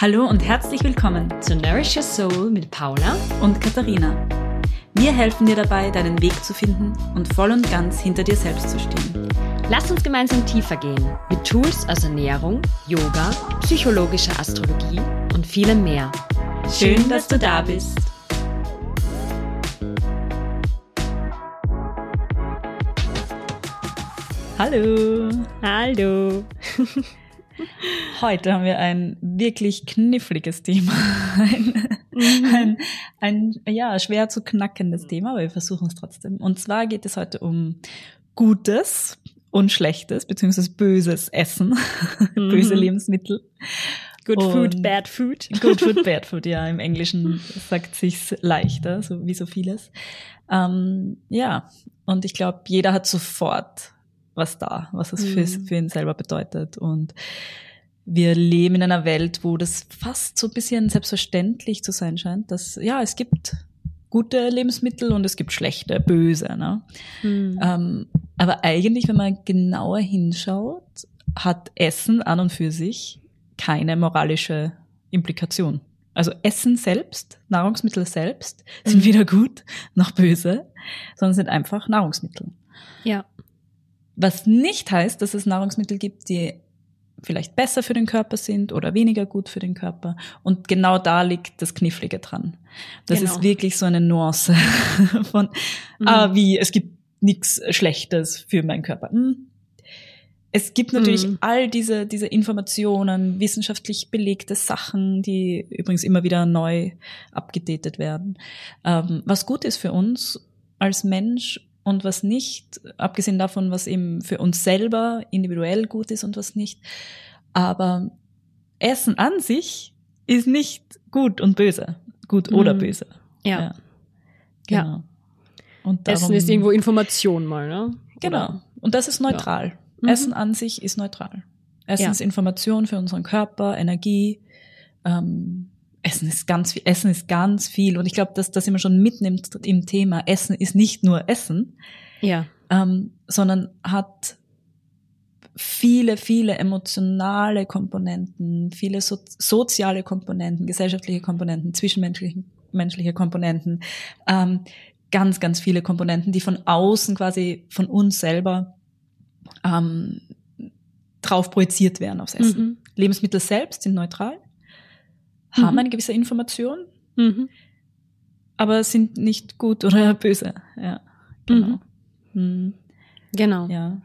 Hallo und herzlich willkommen zu Nourish Your Soul mit Paula und Katharina. Wir helfen dir dabei, deinen Weg zu finden und voll und ganz hinter dir selbst zu stehen. Lass uns gemeinsam tiefer gehen mit Tools aus Ernährung, Yoga, psychologischer Astrologie und vielem mehr. Schön, dass du da bist. Hallo. Hallo. Heute haben wir ein wirklich kniffliges Thema. Ein, mhm. ein, ein, ja, schwer zu knackendes Thema, aber wir versuchen es trotzdem. Und zwar geht es heute um gutes und schlechtes, beziehungsweise böses Essen, mhm. böse Lebensmittel. Good und food, bad food. Good food, bad food, ja. Im Englischen sagt sich's leichter, so wie so vieles. Ähm, ja, und ich glaube, jeder hat sofort was da, was es für, mhm. für ihn selber bedeutet. Und wir leben in einer Welt, wo das fast so ein bisschen selbstverständlich zu sein scheint, dass ja, es gibt gute Lebensmittel und es gibt schlechte, böse. Ne? Mhm. Ähm, aber eigentlich, wenn man genauer hinschaut, hat Essen an und für sich keine moralische Implikation. Also Essen selbst, Nahrungsmittel selbst sind mhm. weder gut noch böse, sondern sind einfach Nahrungsmittel. Ja. Was nicht heißt, dass es Nahrungsmittel gibt, die vielleicht besser für den Körper sind oder weniger gut für den Körper. Und genau da liegt das Knifflige dran. Das genau. ist wirklich so eine Nuance von, mhm. ah, wie, es gibt nichts Schlechtes für meinen Körper. Hm. Es gibt natürlich mhm. all diese, diese Informationen, wissenschaftlich belegte Sachen, die übrigens immer wieder neu abgedatet werden. Ähm, was gut ist für uns als Mensch und was nicht, abgesehen davon, was eben für uns selber individuell gut ist und was nicht. Aber Essen an sich ist nicht gut und böse, gut oder mhm. böse. Ja. ja. Genau. Ja. Und darum, Essen ist irgendwo Information mal, ne? Genau. Und das ist neutral. Ja. Mhm. Essen an sich ist neutral. Essen ist Information für unseren Körper, Energie, ähm, Essen ist ganz viel, Essen ist ganz viel. Und ich glaube, dass das immer schon mitnimmt im Thema. Essen ist nicht nur Essen. Ja. Ähm, sondern hat viele, viele emotionale Komponenten, viele so, soziale Komponenten, gesellschaftliche Komponenten, zwischenmenschliche menschliche Komponenten, ähm, ganz, ganz viele Komponenten, die von außen quasi von uns selber ähm, drauf projiziert werden aufs Essen. Mhm. Lebensmittel selbst sind neutral haben mhm. eine gewisse Information, mhm. aber sind nicht gut oder böse. Ja, genau. Mhm. mhm. Genau. Ja.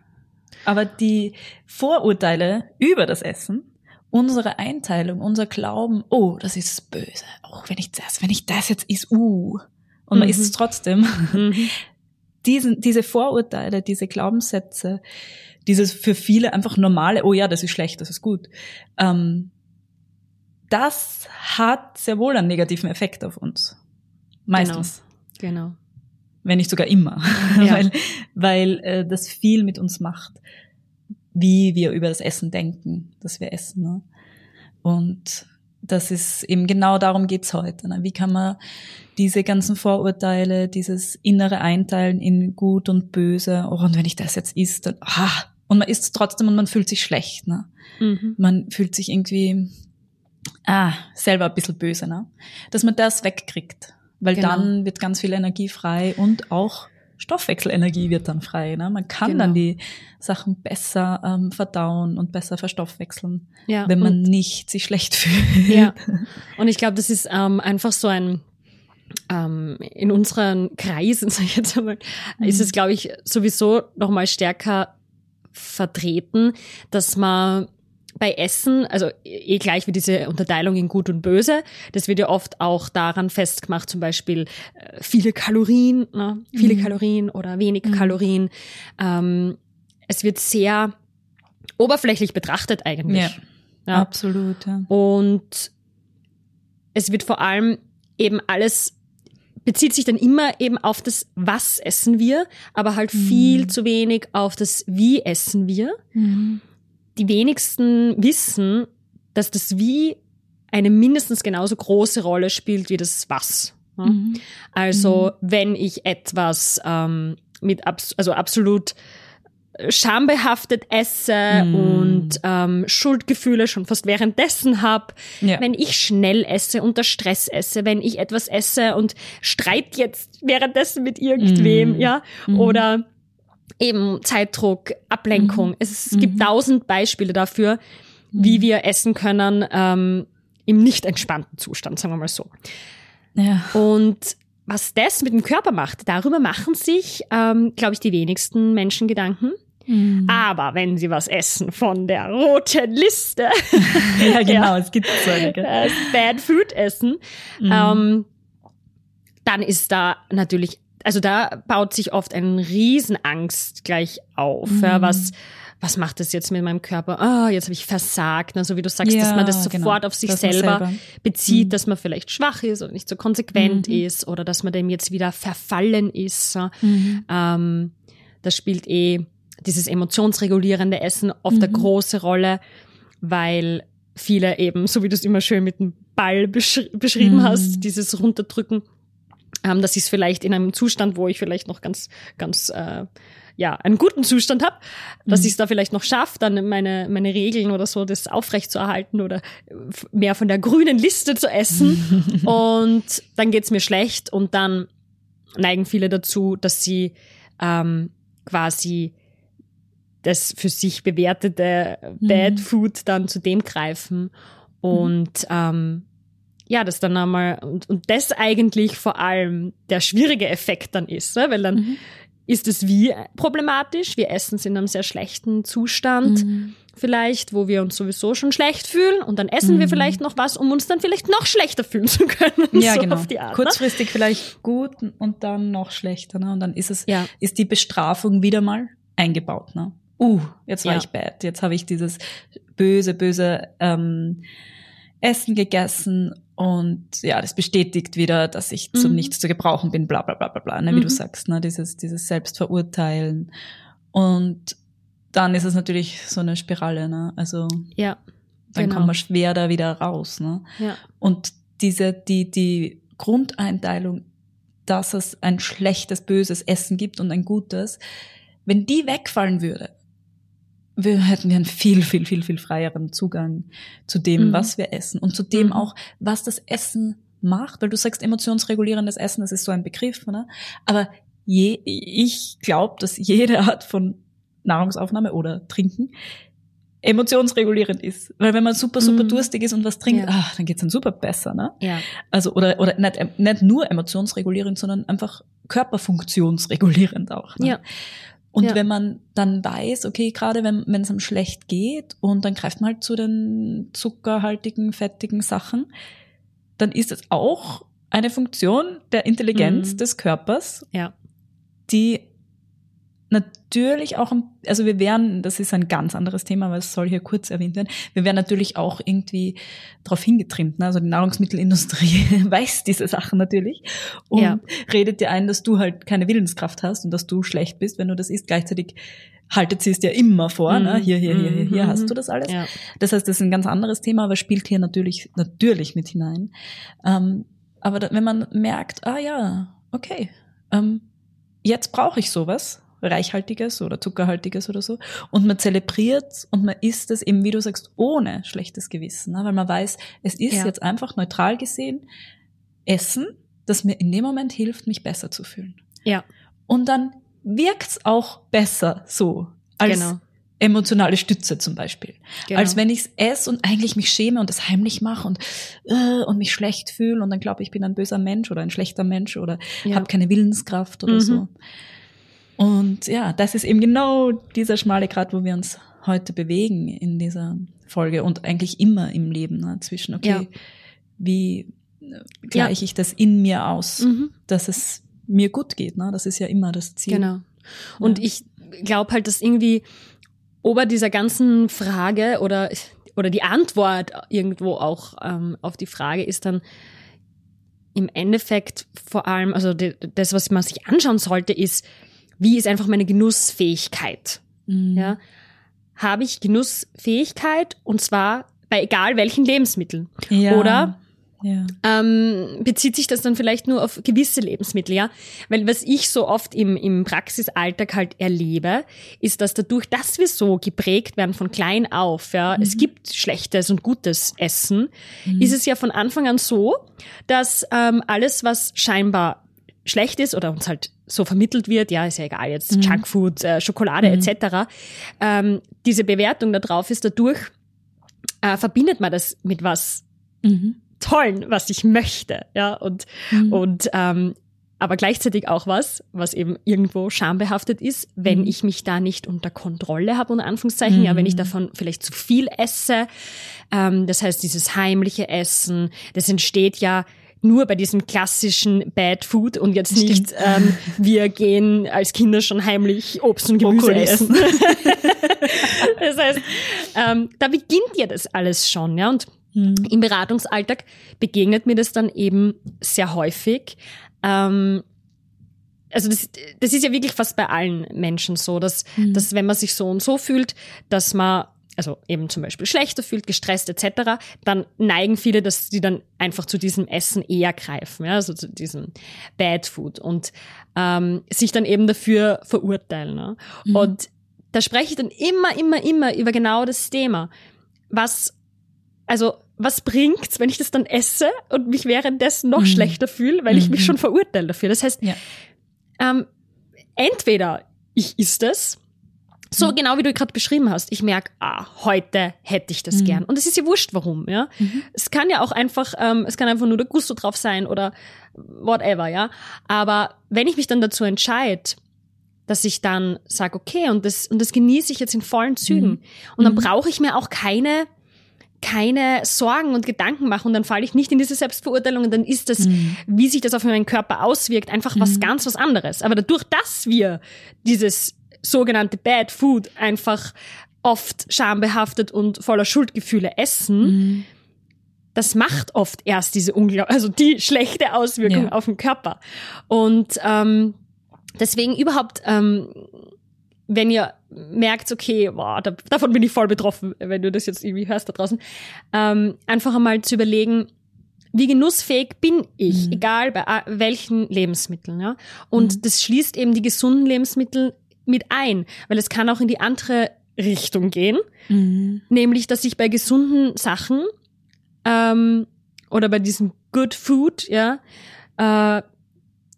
Aber die Vorurteile über das Essen, unsere Einteilung, unser Glauben, oh, das ist böse. Oh, wenn ich das, wenn ich das jetzt is, uh, und man isst es mhm. trotzdem. Mhm. Diesen, diese Vorurteile, diese Glaubenssätze, dieses für viele einfach normale, oh ja, das ist schlecht, das ist gut, ähm, das hat sehr wohl einen negativen Effekt auf uns. Meistens. Genau. genau. Wenn nicht sogar immer. Ja. weil weil äh, das viel mit uns macht, wie wir über das Essen denken, dass wir essen. Ne? Und das ist eben genau darum geht's heute. Ne? Wie kann man diese ganzen Vorurteile, dieses innere Einteilen in gut und böse, oh, und wenn ich das jetzt isst, dann, ah, und man isst es trotzdem und man fühlt sich schlecht. Ne? Mhm. Man fühlt sich irgendwie ah, selber ein bisschen böse, ne? Dass man das wegkriegt. Weil genau. dann wird ganz viel Energie frei und auch Stoffwechselenergie wird dann frei. Ne? Man kann genau. dann die Sachen besser ähm, verdauen und besser verstoffwechseln, ja, wenn man nicht sich schlecht fühlt. Ja. Und ich glaube, das ist ähm, einfach so ein ähm, in unseren Kreisen, sag ich jetzt einmal, mhm. ist es, glaube ich, sowieso noch mal stärker vertreten, dass man bei Essen, also eh gleich wie diese Unterteilung in Gut und Böse, das wird ja oft auch daran festgemacht, zum Beispiel äh, viele Kalorien, ne? viele mhm. Kalorien oder wenig mhm. Kalorien. Ähm, es wird sehr oberflächlich betrachtet eigentlich. Ja, ja. absolut. Ja. Und es wird vor allem eben alles bezieht sich dann immer eben auf das, was essen wir, aber halt mhm. viel zu wenig auf das, wie essen wir. Mhm die wenigsten wissen, dass das Wie eine mindestens genauso große Rolle spielt wie das Was. Mhm. Also mhm. wenn ich etwas ähm, mit abs also absolut schambehaftet esse mm. und ähm, Schuldgefühle schon fast währenddessen hab, ja. wenn ich schnell esse, unter Stress esse, wenn ich etwas esse und streit jetzt währenddessen mit irgendwem, mm. ja, mm. oder eben Zeitdruck, Ablenkung. Mhm. Es, es gibt mhm. tausend Beispiele dafür, wie mhm. wir essen können ähm, im nicht entspannten Zustand, sagen wir mal so. Ja. Und was das mit dem Körper macht, darüber machen sich, ähm, glaube ich, die wenigsten Menschen Gedanken. Mhm. Aber wenn sie was essen von der roten Liste, ja genau, es gibt so eine, äh, Bad Food essen, mhm. ähm, dann ist da natürlich, also da baut sich oft eine Riesenangst gleich auf, mhm. ja, was was macht das jetzt mit meinem Körper? Ah, oh, jetzt habe ich versagt. Also wie du sagst, ja, dass man das sofort genau. auf sich selber, selber, bezieht, mhm. dass man vielleicht schwach ist oder nicht so konsequent mhm. ist oder dass man dem jetzt wieder verfallen ist. Mhm. Ähm, das spielt eh dieses emotionsregulierende Essen oft eine mhm. große Rolle, weil viele eben, so wie du es immer schön mit dem Ball besch beschrieben mhm. hast, dieses Runterdrücken, ähm, das ist vielleicht in einem Zustand, wo ich vielleicht noch ganz, ganz äh, ja, einen guten Zustand habe, dass mhm. ich es da vielleicht noch schaffe, dann meine, meine Regeln oder so, das aufrechtzuerhalten oder mehr von der grünen Liste zu essen. und dann geht's mir schlecht und dann neigen viele dazu, dass sie ähm, quasi das für sich bewertete Bad mhm. Food dann zu dem greifen und ähm, ja, das dann einmal und, und das eigentlich vor allem der schwierige Effekt dann ist, ne? weil dann mhm ist es wie problematisch. Wir essen es in einem sehr schlechten Zustand. Mhm. Vielleicht, wo wir uns sowieso schon schlecht fühlen und dann essen mhm. wir vielleicht noch was, um uns dann vielleicht noch schlechter fühlen zu können. Ja, so genau. Art, ne? Kurzfristig ne? vielleicht gut und dann noch schlechter. Ne? Und dann ist es, ja. ist die Bestrafung wieder mal eingebaut. Ne? Uh, jetzt war ja. ich bad. Jetzt habe ich dieses böse, böse ähm, Essen gegessen und ja, das bestätigt wieder, dass ich mhm. zum Nichts zu gebrauchen bin, bla bla bla bla bla, ne, wie mhm. du sagst, ne, dieses, dieses Selbstverurteilen. Und dann ist es natürlich so eine Spirale, ne? Also ja, dann genau. kommt man schwer da wieder raus. Ne? Ja. Und diese, die, die Grundeinteilung, dass es ein schlechtes, böses Essen gibt und ein gutes, wenn die wegfallen würde, wir hätten wir einen viel, viel, viel, viel freieren Zugang zu dem, mhm. was wir essen und zu dem mhm. auch, was das Essen macht, weil du sagst emotionsregulierendes Essen, das ist so ein Begriff, ne? aber je, ich glaube, dass jede Art von Nahrungsaufnahme oder Trinken emotionsregulierend ist. Weil wenn man super, super mm. durstig ist und was trinkt, ja. ach, dann geht's dann super besser, ne? Ja. Also, oder, oder nicht, nicht nur emotionsregulierend, sondern einfach körperfunktionsregulierend auch. Ne? Ja. Und ja. wenn man dann weiß, okay, gerade wenn wenn es einem schlecht geht und dann greift man halt zu den zuckerhaltigen, fettigen Sachen, dann ist es auch eine Funktion der Intelligenz mhm. des Körpers, ja. die natürlich auch, also wir wären, das ist ein ganz anderes Thema, aber es soll hier kurz erwähnt werden, wir wären natürlich auch irgendwie darauf hingetrimmt. Ne? Also die Nahrungsmittelindustrie weiß diese Sachen natürlich und ja. redet dir ein, dass du halt keine Willenskraft hast und dass du schlecht bist, wenn du das isst. Gleichzeitig haltet sie es dir immer vor, ne? hier, hier, hier, hier, hier hast du das alles. Ja. Das heißt, das ist ein ganz anderes Thema, aber spielt hier natürlich, natürlich mit hinein. Ähm, aber da, wenn man merkt, ah ja, okay, ähm, jetzt brauche ich sowas, reichhaltiges oder zuckerhaltiges oder so. Und man zelebriert und man isst es eben, wie du sagst, ohne schlechtes Gewissen, ne? weil man weiß, es ist ja. jetzt einfach neutral gesehen Essen, das mir in dem Moment hilft, mich besser zu fühlen. Ja. Und dann wirkt's auch besser so als genau. emotionale Stütze zum Beispiel. Genau. Als wenn ich's esse und eigentlich mich schäme und es heimlich mache und, äh, und mich schlecht fühle und dann glaube ich bin ein böser Mensch oder ein schlechter Mensch oder ja. habe keine Willenskraft oder mhm. so. Und ja, das ist eben genau dieser schmale Grad, wo wir uns heute bewegen in dieser Folge und eigentlich immer im Leben ne, zwischen, okay, ja. wie gleiche ja. ich das in mir aus, mhm. dass es mir gut geht. Ne? Das ist ja immer das Ziel. Genau. Und ja. ich glaube halt, dass irgendwie ober dieser ganzen Frage oder, oder die Antwort irgendwo auch ähm, auf die Frage ist dann im Endeffekt vor allem, also das, was man sich anschauen sollte, ist, wie ist einfach meine Genussfähigkeit? Mhm. Ja, habe ich Genussfähigkeit und zwar bei egal welchen Lebensmitteln? Ja. Oder ja. ähm, bezieht sich das dann vielleicht nur auf gewisse Lebensmittel, ja? Weil was ich so oft im, im Praxisalltag halt erlebe, ist, dass dadurch, dass wir so geprägt werden von klein auf, ja, mhm. es gibt schlechtes und gutes Essen, mhm. ist es ja von Anfang an so, dass ähm, alles, was scheinbar schlecht ist oder uns halt so vermittelt wird, ja, ist ja egal, jetzt mhm. Junkfood, äh, Schokolade mhm. etc., ähm, diese Bewertung da drauf ist dadurch, äh, verbindet man das mit was mhm. Tollen, was ich möchte, ja, und, mhm. und ähm, aber gleichzeitig auch was, was eben irgendwo schambehaftet ist, wenn mhm. ich mich da nicht unter Kontrolle habe, unter Anführungszeichen, mhm. ja, wenn ich mhm. davon vielleicht zu viel esse. Ähm, das heißt, dieses heimliche Essen, das entsteht ja nur bei diesem klassischen Bad Food und jetzt Stimmt. nicht, ähm, wir gehen als Kinder schon heimlich Obst und Gemüse Brokkoli essen. das heißt, ähm, da beginnt ja das alles schon, ja, und mhm. im Beratungsalltag begegnet mir das dann eben sehr häufig. Ähm, also das, das ist ja wirklich fast bei allen Menschen so, dass, mhm. dass wenn man sich so und so fühlt, dass man also eben zum Beispiel schlechter fühlt, gestresst etc., dann neigen viele, dass sie dann einfach zu diesem Essen eher greifen, ja, also zu diesem Bad Food und ähm, sich dann eben dafür verurteilen. Ne? Mhm. Und da spreche ich dann immer, immer, immer über genau das Thema. Was, also was bringt's, wenn ich das dann esse und mich währenddessen noch mhm. schlechter fühle, weil ich mich mhm. schon verurteile dafür? Das heißt, ja. ähm, entweder ich isst es so mhm. genau wie du gerade beschrieben hast. Ich merke, ah, heute hätte ich das mhm. gern. Und es ist ja wurscht, warum, ja. Mhm. Es kann ja auch einfach, ähm, es kann einfach nur der Gusto drauf sein oder whatever, ja. Aber wenn ich mich dann dazu entscheide, dass ich dann sage, okay, und das, und das genieße ich jetzt in vollen Zügen. Mhm. Und dann mhm. brauche ich mir auch keine, keine Sorgen und Gedanken machen und dann falle ich nicht in diese Selbstverurteilung und dann ist das, mhm. wie sich das auf meinen Körper auswirkt, einfach was ganz was anderes. Aber dadurch, dass wir dieses sogenannte Bad Food einfach oft schambehaftet und voller Schuldgefühle essen, mhm. das macht oft erst diese unglaublich, also die schlechte Auswirkung ja. auf den Körper. Und ähm, deswegen überhaupt, ähm, wenn ihr merkt, okay, boah, da, davon bin ich voll betroffen, wenn du das jetzt irgendwie hörst da draußen, ähm, einfach einmal zu überlegen, wie genussfähig bin ich, mhm. egal bei welchen Lebensmitteln. Ja? Und mhm. das schließt eben die gesunden Lebensmittel mit ein, weil es kann auch in die andere Richtung gehen, mhm. nämlich dass ich bei gesunden Sachen ähm, oder bei diesem Good Food ja äh,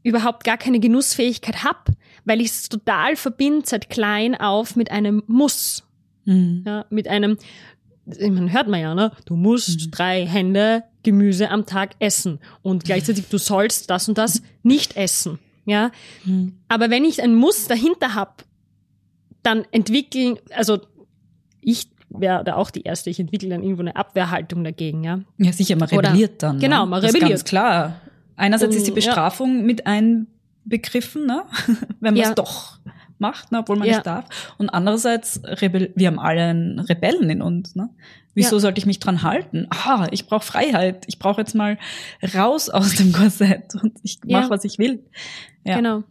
überhaupt gar keine Genussfähigkeit hab, weil ich es total verbinde seit klein auf mit einem Muss, mhm. ja, mit einem man hört man ja, ne? Du musst mhm. drei Hände Gemüse am Tag essen und gleichzeitig du sollst das und das nicht essen ja. Mhm. Aber wenn ich ein Muss dahinter hab, dann entwickeln, also ich wäre da auch die Erste, ich entwickle dann irgendwo eine Abwehrhaltung dagegen, ja. Ja, sicher, man rebelliert Oder, dann. Genau, ne? man rebelliert. Ist ganz klar. Einerseits ist die Bestrafung ja. mit einbegriffen, ne? wenn man es ja. doch macht, ne? obwohl man ja. nicht darf. Und andererseits, Rebell wir haben alle einen Rebellen in uns. Ne? Wieso ja. sollte ich mich dran halten? Ah, ich brauche Freiheit. Ich brauche jetzt mal raus aus dem Korsett und ich mache, ja. was ich will. Ja. Genau.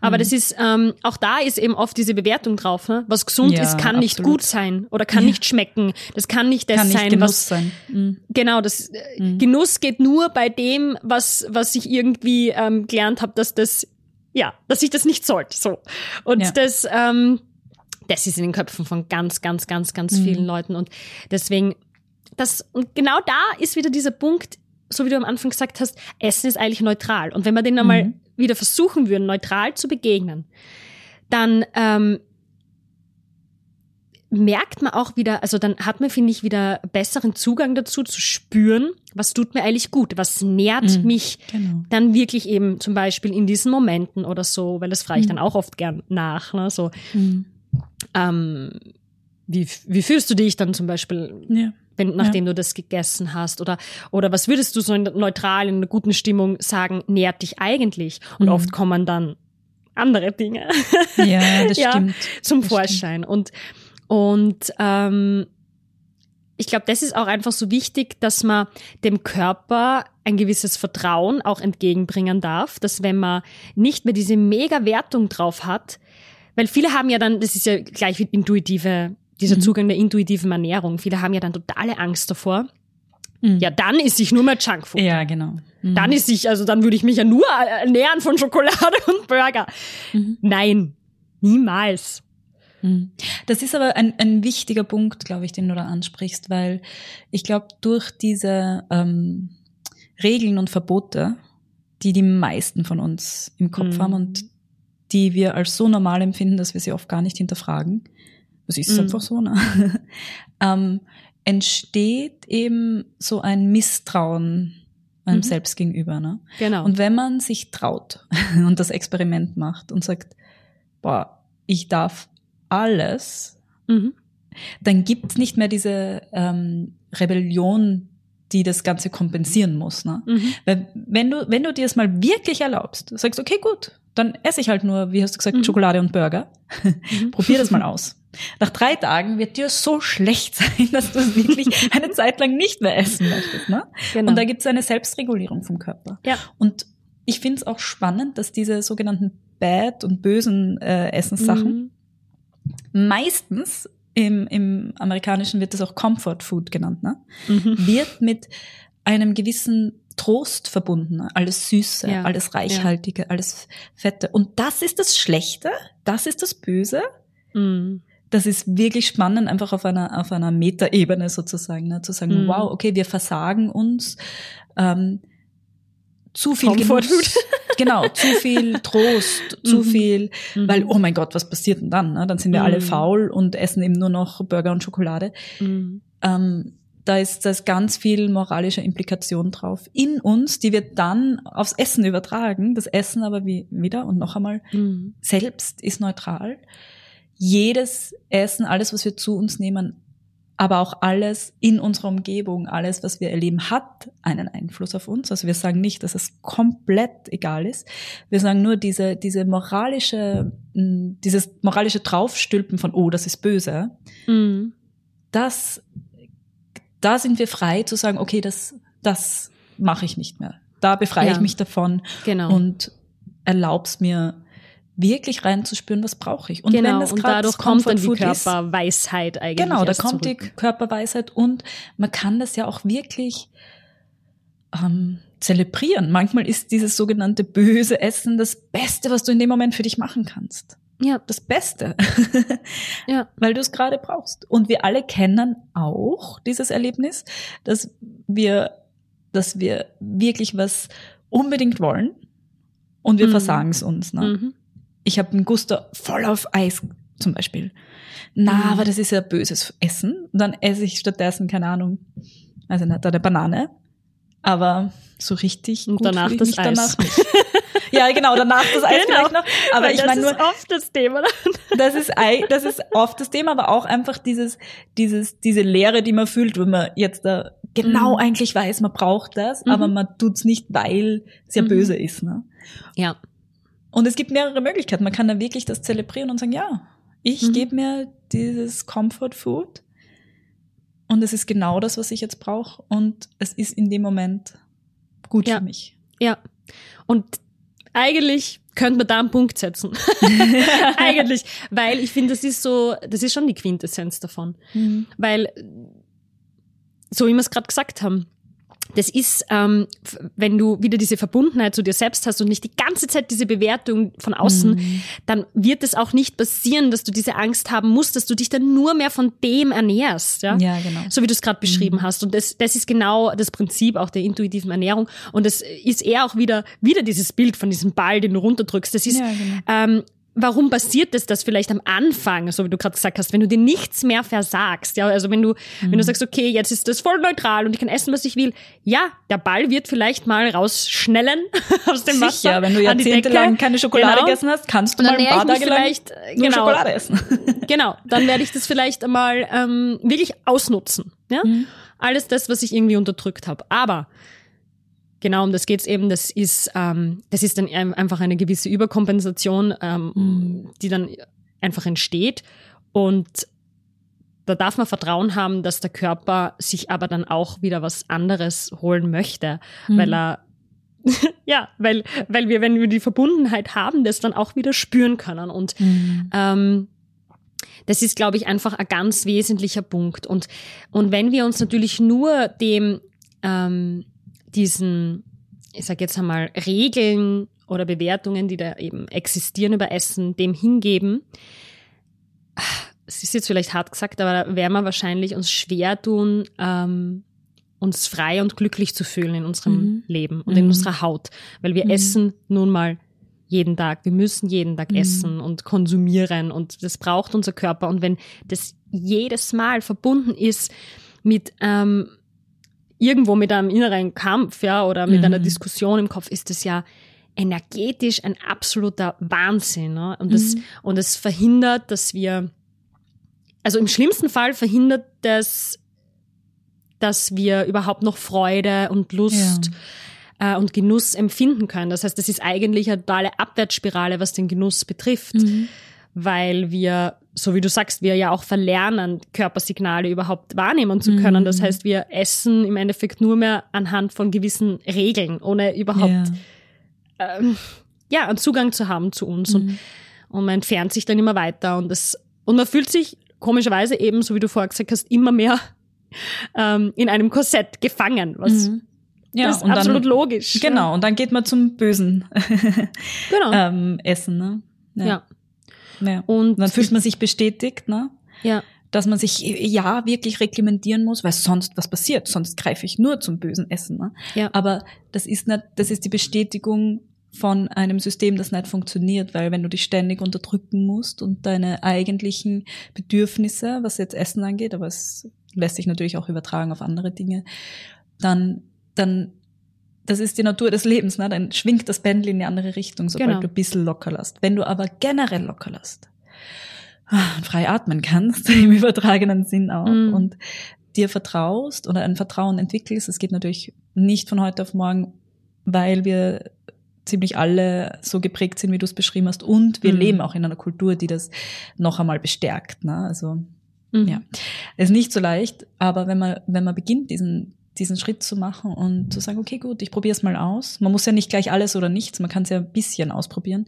Aber mhm. das ist, ähm, auch da ist eben oft diese Bewertung drauf. Ne? Was gesund ist, kann absolut. nicht gut sein oder kann nicht schmecken. Das kann nicht das kann nicht sein, Genuss was. Sein. Mhm. Genau, das äh, mhm. Genuss geht nur bei dem, was, was ich irgendwie ähm, gelernt habe, dass das, ja, dass ich das nicht sollte. So. Und das, ähm, das ist in den Köpfen von ganz, ganz, ganz, ganz mhm. vielen Leuten. Und deswegen, das, und genau da ist wieder dieser Punkt, so wie du am Anfang gesagt hast, Essen ist eigentlich neutral. Und wenn wir den einmal mhm. wieder versuchen würden, neutral zu begegnen, dann ähm, merkt man auch wieder, also dann hat man, finde ich, wieder besseren Zugang dazu, zu spüren, was tut mir eigentlich gut, was nährt mhm, mich genau. dann wirklich eben zum Beispiel in diesen Momenten oder so, weil das frage ich mhm. dann auch oft gern nach, ne? so, mhm. Ähm, wie, wie fühlst du dich dann zum Beispiel, ja. wenn, nachdem ja. du das gegessen hast? Oder, oder was würdest du so in neutral, in einer guten Stimmung sagen, nährt dich eigentlich? Und mhm. oft kommen dann andere Dinge ja, das ja, stimmt. zum das Vorschein. Stimmt. Und, und ähm, ich glaube, das ist auch einfach so wichtig, dass man dem Körper ein gewisses Vertrauen auch entgegenbringen darf, dass wenn man nicht mehr diese mega Wertung drauf hat, weil viele haben ja dann, das ist ja gleich wie intuitive, dieser mhm. Zugang der intuitiven Ernährung, viele haben ja dann totale Angst davor, Mhm. Ja, dann ist ich nur mehr Junkfood. Ja, genau. Mhm. Dann ist ich, also dann würde ich mich ja nur ernähren von Schokolade und Burger. Mhm. Nein, niemals. Mhm. Das ist aber ein, ein wichtiger Punkt, glaube ich, den du da ansprichst, weil ich glaube, durch diese ähm, Regeln und Verbote, die die meisten von uns im Kopf mhm. haben und die wir als so normal empfinden, dass wir sie oft gar nicht hinterfragen, das ist mhm. einfach so, ne? ähm, entsteht eben so ein Misstrauen einem mhm. selbst gegenüber. Ne? Genau. Und wenn man sich traut und das Experiment macht und sagt, boah, ich darf alles, mhm. dann gibt's nicht mehr diese ähm, Rebellion, die das Ganze kompensieren muss. Ne? Mhm. Weil wenn du, wenn du dir es mal wirklich erlaubst, sagst, okay, gut, dann esse ich halt nur, wie hast du gesagt, mhm. Schokolade und Burger. Mhm. Probier das mal aus. Nach drei Tagen wird dir so schlecht sein, dass du es wirklich eine Zeit lang nicht mehr essen möchtest. Ne? Genau. Und da gibt es eine Selbstregulierung vom Körper. Ja. Und ich finde es auch spannend, dass diese sogenannten bad und bösen äh, Essenssachen mhm. Meistens im, im Amerikanischen wird das auch Comfort Food genannt, ne? Mhm. wird mit einem gewissen Trost verbunden. Alles Süße, ja. alles Reichhaltige, ja. alles Fette. Und das ist das Schlechte, das ist das Böse. Mhm das ist wirklich spannend, einfach auf einer, auf einer Metaebene sozusagen, ne? zu sagen, mhm. wow, okay, wir versagen uns ähm, zu viel Comfort Genuss, genau, zu viel Trost, zu mhm. viel, mhm. weil, oh mein Gott, was passiert denn dann? Ne? Dann sind wir alle mhm. faul und essen eben nur noch Burger und Schokolade. Mhm. Ähm, da ist, da ist ganz viel moralische Implikation drauf in uns, die wir dann aufs Essen übertragen. Das Essen aber wie, wieder und noch einmal mhm. selbst ist neutral jedes Essen, alles, was wir zu uns nehmen, aber auch alles in unserer Umgebung, alles, was wir erleben, hat einen Einfluss auf uns. Also wir sagen nicht, dass es komplett egal ist. Wir sagen nur diese, diese moralische, dieses moralische Draufstülpen von, oh, das ist böse. Mhm. Das, da sind wir frei zu sagen, okay, das, das mache ich nicht mehr. Da befreie ja. ich mich davon genau. und erlaub's mir, wirklich reinzuspüren, was brauche ich. Und genau, wenn das und dadurch kommt dann die Körperweisheit eigentlich. Genau, da kommt zurück. die Körperweisheit und man kann das ja auch wirklich ähm, zelebrieren. Manchmal ist dieses sogenannte böse Essen das Beste, was du in dem Moment für dich machen kannst. Ja. Das Beste. ja. Weil du es gerade brauchst. Und wir alle kennen auch dieses Erlebnis, dass wir, dass wir wirklich was unbedingt wollen und wir mhm. versagen es uns. Ne? Mhm ich habe einen Gusto voll auf Eis zum Beispiel. Na, mhm. aber das ist ja böses Essen. Und dann esse ich stattdessen, keine Ahnung, also nicht eine Banane, aber so richtig Und gut danach das Eis. danach. Ja, genau, danach das Eis genau. vielleicht noch. Aber Weil ich meine nur. Das ist oft das Thema. Das ist, das ist oft das Thema, aber auch einfach dieses, dieses, diese Leere, die man fühlt, wenn man jetzt da genau mhm. eigentlich weiß, man braucht das, mhm. aber man tut's nicht, weil es ja mhm. böse ist. Ne? Ja. Und es gibt mehrere Möglichkeiten. Man kann dann wirklich das zelebrieren und sagen, ja, ich mhm. gebe mir dieses Comfort Food und es ist genau das, was ich jetzt brauche und es ist in dem Moment gut ja. für mich. Ja. Und eigentlich könnte man da einen Punkt setzen. eigentlich, weil ich finde, das ist so, das ist schon die Quintessenz davon. Mhm. Weil, so wie wir es gerade gesagt haben, das ist, ähm, wenn du wieder diese Verbundenheit zu dir selbst hast und nicht die ganze Zeit diese Bewertung von außen, mhm. dann wird es auch nicht passieren, dass du diese Angst haben musst, dass du dich dann nur mehr von dem ernährst. Ja, ja genau. So wie du es gerade beschrieben mhm. hast. Und das, das ist genau das Prinzip auch der intuitiven Ernährung. Und das ist eher auch wieder, wieder dieses Bild von diesem Ball, den du runterdrückst. Das ist, ja, genau. ähm, warum passiert es, dass vielleicht am Anfang, so wie du gerade gesagt hast, wenn du dir nichts mehr versagst, ja, also wenn du, mhm. wenn du mhm. sagst, okay, jetzt ist das voll neutral und ich kann essen, was ich will, ja, der Ball wird vielleicht mal rausschnellen aus dem Sicher, Wasser. Ja, wenn du jahrzehntelang keine Schokolade genau. gegessen hast, kannst du mal ein paar Tage lang nur genau, Schokolade essen. genau, dann werde ich das vielleicht einmal ähm, wirklich ausnutzen, ja. Mhm. Alles das, was ich irgendwie unterdrückt habe. Aber Genau, um das geht's eben. Das ist, ähm, das ist dann einfach eine gewisse Überkompensation, ähm, mhm. die dann einfach entsteht. Und da darf man Vertrauen haben, dass der Körper sich aber dann auch wieder was anderes holen möchte, mhm. weil er ja, weil, weil wir, wenn wir die Verbundenheit haben, das dann auch wieder spüren können. Und mhm. ähm, das ist, glaube ich, einfach ein ganz wesentlicher Punkt. Und, und wenn wir uns natürlich nur dem ähm, diesen, ich sag jetzt einmal, Regeln oder Bewertungen, die da eben existieren über Essen, dem hingeben, es ist jetzt vielleicht hart gesagt, aber da werden wir wahrscheinlich uns schwer tun, ähm, uns frei und glücklich zu fühlen in unserem mhm. Leben und mhm. in unserer Haut, weil wir mhm. essen nun mal jeden Tag. Wir müssen jeden Tag mhm. essen und konsumieren und das braucht unser Körper. Und wenn das jedes Mal verbunden ist mit ähm, irgendwo mit einem inneren Kampf, ja, oder mit einer mhm. Diskussion im Kopf, ist das ja energetisch ein absoluter Wahnsinn. Ne? Und, das, mhm. und es verhindert, dass wir, also im schlimmsten Fall verhindert das, dass wir überhaupt noch Freude und Lust ja. äh, und Genuss empfinden können. Das heißt, das ist eigentlich eine totale Abwärtsspirale, was den Genuss betrifft, mhm. Weil wir, so wie du sagst, wir ja auch verlernen, Körpersignale überhaupt wahrnehmen zu können. Mhm. Das heißt, wir essen im Endeffekt nur mehr anhand von gewissen Regeln, ohne überhaupt ja ähm, ja, einen Zugang zu haben zu uns. Mhm. Und, und man entfernt sich dann immer weiter. Und, das, und man fühlt sich komischerweise eben, so wie du vorher gesagt hast, immer mehr ähm, in einem Korsett gefangen. Was, mhm. Ja, das ist absolut dann, logisch. Genau, ja. und dann geht man zum bösen genau. ähm, Essen. Ne? Ja. ja. Ja. Und dann fühlt man sich bestätigt, ne? Ja. Dass man sich ja wirklich reglementieren muss, weil sonst was passiert, sonst greife ich nur zum bösen Essen. Ne? Ja. Aber das ist nicht, das ist die Bestätigung von einem System, das nicht funktioniert, weil wenn du dich ständig unterdrücken musst und deine eigentlichen Bedürfnisse, was jetzt Essen angeht, aber es lässt sich natürlich auch übertragen auf andere Dinge, dann, dann, das ist die Natur des Lebens, ne? dann schwingt das Pendel in die andere Richtung, sobald genau. du ein bisschen locker lässt. Wenn du aber generell locker lässt, ah, frei atmen kannst, im übertragenen Sinn auch, mm. und dir vertraust oder ein Vertrauen entwickelst, es geht natürlich nicht von heute auf morgen, weil wir ziemlich alle so geprägt sind, wie du es beschrieben hast. Und wir mhm. leben auch in einer Kultur, die das noch einmal bestärkt. Ne? Also mhm. ja, es ist nicht so leicht, aber wenn man wenn man beginnt, diesen diesen Schritt zu machen und zu sagen, okay, gut, ich probiere es mal aus. Man muss ja nicht gleich alles oder nichts, man kann es ja ein bisschen ausprobieren.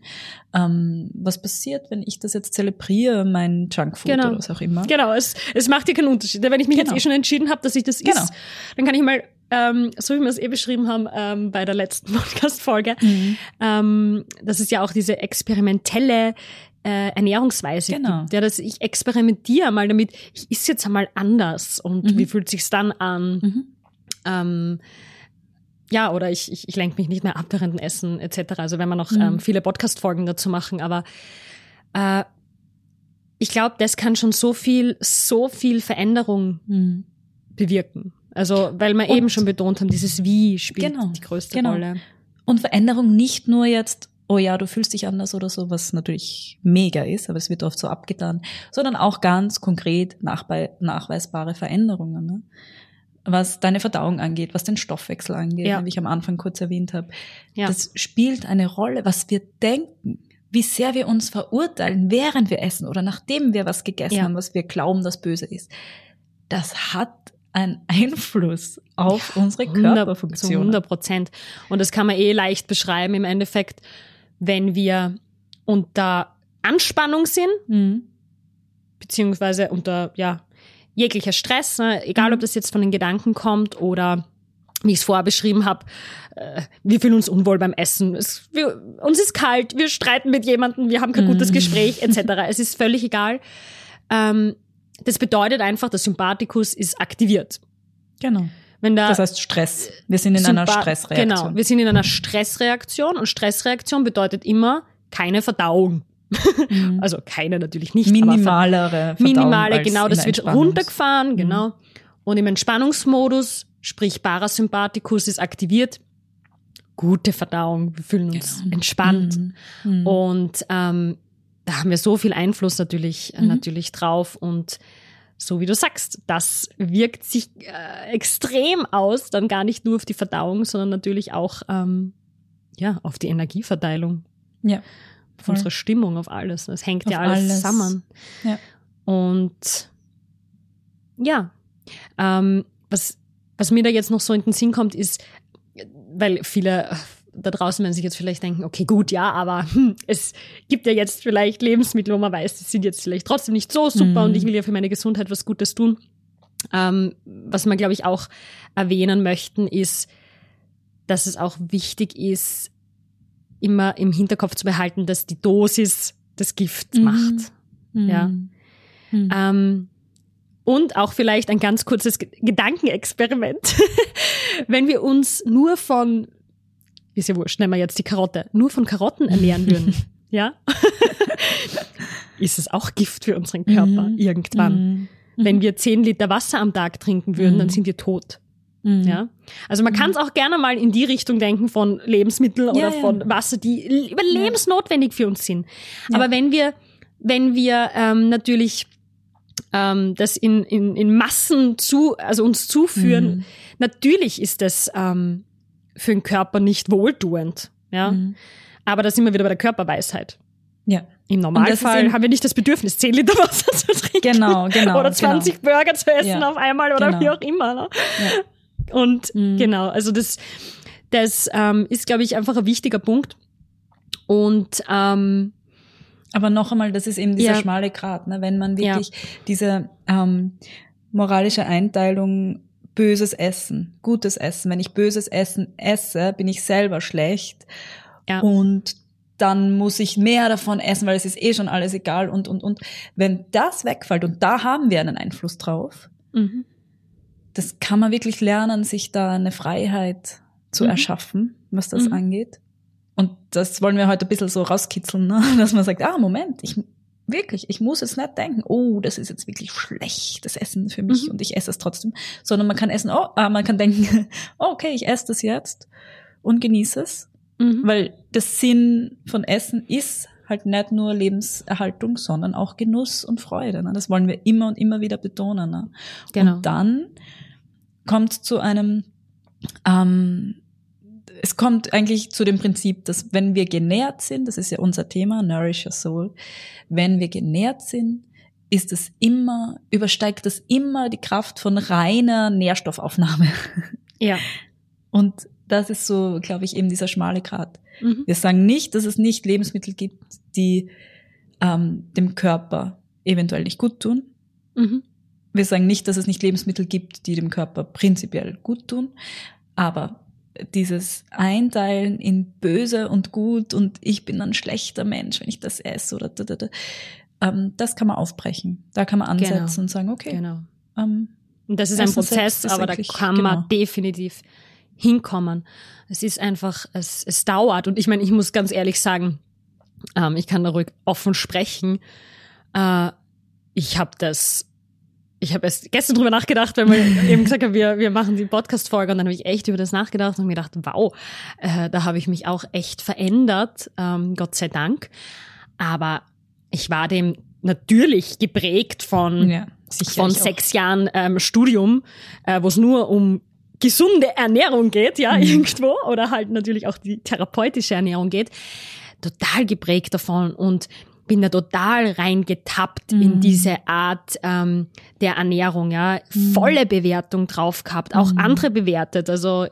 Ähm, was passiert, wenn ich das jetzt zelebriere, mein Junkfood genau. oder was auch immer? Genau, es, es macht ja keinen Unterschied. Wenn ich mich genau. jetzt eh schon entschieden habe, dass ich das genau. is, dann kann ich mal ähm, so wie wir es eh beschrieben haben ähm, bei der letzten Podcast-Folge, mhm. ähm, dass es ja auch diese experimentelle äh, Ernährungsweise genau. gibt. Ja, dass ich experimentiere mal damit, ich esse jetzt einmal anders und mhm. wie fühlt sich's dann an? Mhm. Ähm, ja, oder ich, ich, ich lenke mich nicht mehr ab während dem Essen etc. Also wenn wir noch mhm. ähm, viele Podcast-Folgen dazu machen, aber äh, ich glaube, das kann schon so viel, so viel Veränderung mhm. bewirken. Also, weil wir und, eben schon betont haben, dieses Wie spielt genau, die größte genau. Rolle. Und Veränderung nicht nur jetzt, oh ja, du fühlst dich anders oder so, was natürlich mega ist, aber es wird oft so abgetan, sondern auch ganz konkret nachweisbare Veränderungen. Ne? Was deine Verdauung angeht, was den Stoffwechsel angeht, ja. wie ich am Anfang kurz erwähnt habe. Ja. Das spielt eine Rolle, was wir denken, wie sehr wir uns verurteilen, während wir essen oder nachdem wir was gegessen ja. haben, was wir glauben, das böse ist. Das hat einen Einfluss auf unsere Körperfunktion. Zu 100 Prozent. Und das kann man eh leicht beschreiben im Endeffekt, wenn wir unter Anspannung sind, mhm. beziehungsweise unter, ja, jeglicher Stress, ne? egal ob mhm. das jetzt von den Gedanken kommt oder wie ich es vorher beschrieben habe, äh, wir fühlen uns unwohl beim Essen. Es, wir, uns ist kalt, wir streiten mit jemandem, wir haben kein gutes mhm. Gespräch etc. es ist völlig egal. Ähm, das bedeutet einfach, der Sympathikus ist aktiviert. Genau. Wenn da, das heißt Stress. Wir sind in Sympa einer Stressreaktion. Genau, wir sind in einer Stressreaktion und Stressreaktion bedeutet immer keine Verdauung. Mhm. also keine natürlich nicht. Minimalere Verdauung. Minimale, genau, das wird runtergefahren, mhm. genau. Und im Entspannungsmodus, sprich Parasympathikus ist aktiviert, gute Verdauung, wir fühlen uns genau. entspannt. Mhm. mhm. Und ähm, da haben wir so viel Einfluss natürlich, äh, mhm. natürlich drauf und so wie du sagst, das wirkt sich äh, extrem aus, dann gar nicht nur auf die Verdauung, sondern natürlich auch ähm, ja, auf die Energieverteilung. Ja. Auf unsere Stimmung, auf alles. Es hängt auf ja alles, alles, zusammen. Ja. Und ja, ähm, was, was mir da jetzt noch so in den Sinn kommt, ist, weil viele da draußen werden sich jetzt vielleicht denken, okay, gut, ja, aber hm, es gibt ja jetzt vielleicht Lebensmittel, wo man weiß, die sind jetzt vielleicht trotzdem nicht so super mhm. und ich will ja für meine Gesundheit was Gutes tun. Ähm, was wir, glaube ich, auch erwähnen möchten, ist, dass es auch wichtig ist, immer im Hinterkopf zu behalten, dass die Dosis das Gift mhm. macht. Mhm. Ja. Mhm. Ähm, und auch vielleicht ein ganz kurzes Gedankenexperiment. Wenn wir uns nur von, ist ja wurscht, nehmen wir jetzt die Karotte, nur von Karotten ernähren würden, ja, ist es auch Gift für unseren Körper mhm. irgendwann. Mhm. Wenn wir zehn Liter Wasser am Tag trinken würden, dann mhm. sind wir tot. Mhm. Ja, also man kann es auch gerne mal in die Richtung denken von Lebensmitteln oder ja, von Wasser, die überlebensnotwendig für uns sind. Aber wenn wir, wenn wir ähm, natürlich ähm, das in, in, in Massen zu, also uns zuführen, mhm. natürlich ist das ähm, für den Körper nicht wohltuend. Ja. Mhm. Aber da sind wir wieder bei der Körperweisheit. Ja. Im Normalfall haben wir nicht das Bedürfnis, 10 Liter Wasser zu trinken. Genau, genau. Oder 20 genau. Burger zu essen ja. auf einmal oder genau. wie auch immer. Ne? Und mhm. genau, also das, das ähm, ist, glaube ich, einfach ein wichtiger Punkt. Und ähm, aber noch einmal, das ist eben dieser ja. schmale Grat, ne? wenn man wirklich ja. diese ähm, moralische Einteilung böses Essen, gutes Essen. Wenn ich böses Essen esse, bin ich selber schlecht ja. und dann muss ich mehr davon essen, weil es ist eh schon alles egal und und und. Wenn das wegfällt und da haben wir einen Einfluss drauf, mhm. Das kann man wirklich lernen, sich da eine Freiheit zu mhm. erschaffen, was das mhm. angeht. Und das wollen wir heute ein bisschen so rauskitzeln, ne? dass man sagt, ah, Moment, ich wirklich, ich muss jetzt nicht denken, oh, das ist jetzt wirklich schlechtes Essen für mich mhm. und ich esse es trotzdem, sondern man kann essen, oh, ah, man kann denken, oh, okay, ich esse das jetzt und genieße es, mhm. weil der Sinn von Essen ist halt nicht nur Lebenserhaltung, sondern auch Genuss und Freude. Ne? Das wollen wir immer und immer wieder betonen. Ne? Genau. Und dann kommt zu einem ähm, es kommt eigentlich zu dem Prinzip, dass wenn wir genährt sind, das ist ja unser Thema, Nourish Your Soul, wenn wir genährt sind, ist es immer, übersteigt das immer die Kraft von reiner Nährstoffaufnahme. Ja. Und das ist so, glaube ich, eben dieser schmale Grat. Mhm. Wir sagen nicht, dass es nicht Lebensmittel gibt, die ähm, dem Körper eventuell nicht gut tun. Mhm. Wir sagen nicht, dass es nicht Lebensmittel gibt, die dem Körper prinzipiell gut tun. Aber dieses Einteilen in böse und gut und ich bin ein schlechter Mensch, wenn ich das esse oder da, da, da, ähm, das kann man aufbrechen. Da kann man ansetzen genau. und sagen, okay. Genau. Ähm, das ist ein Prozess, aber da kann genau. man definitiv hinkommen. Es ist einfach, es, es dauert und ich meine, ich muss ganz ehrlich sagen, ähm, ich kann da ruhig offen sprechen. Äh, ich habe das ich habe erst gestern drüber nachgedacht, weil wir eben gesagt haben, wir, wir machen die Podcast-Folge und dann habe ich echt über das nachgedacht und mir gedacht, wow, äh, da habe ich mich auch echt verändert, ähm, Gott sei Dank. Aber ich war dem natürlich geprägt von, ja, von sechs auch. Jahren ähm, Studium, äh, wo es nur um gesunde Ernährung geht, ja, mhm. irgendwo, oder halt natürlich auch die therapeutische Ernährung geht, total geprägt davon und bin da total reingetappt mhm. in diese Art ähm, der Ernährung, ja. Mhm. Volle Bewertung drauf gehabt, auch mhm. andere bewertet, also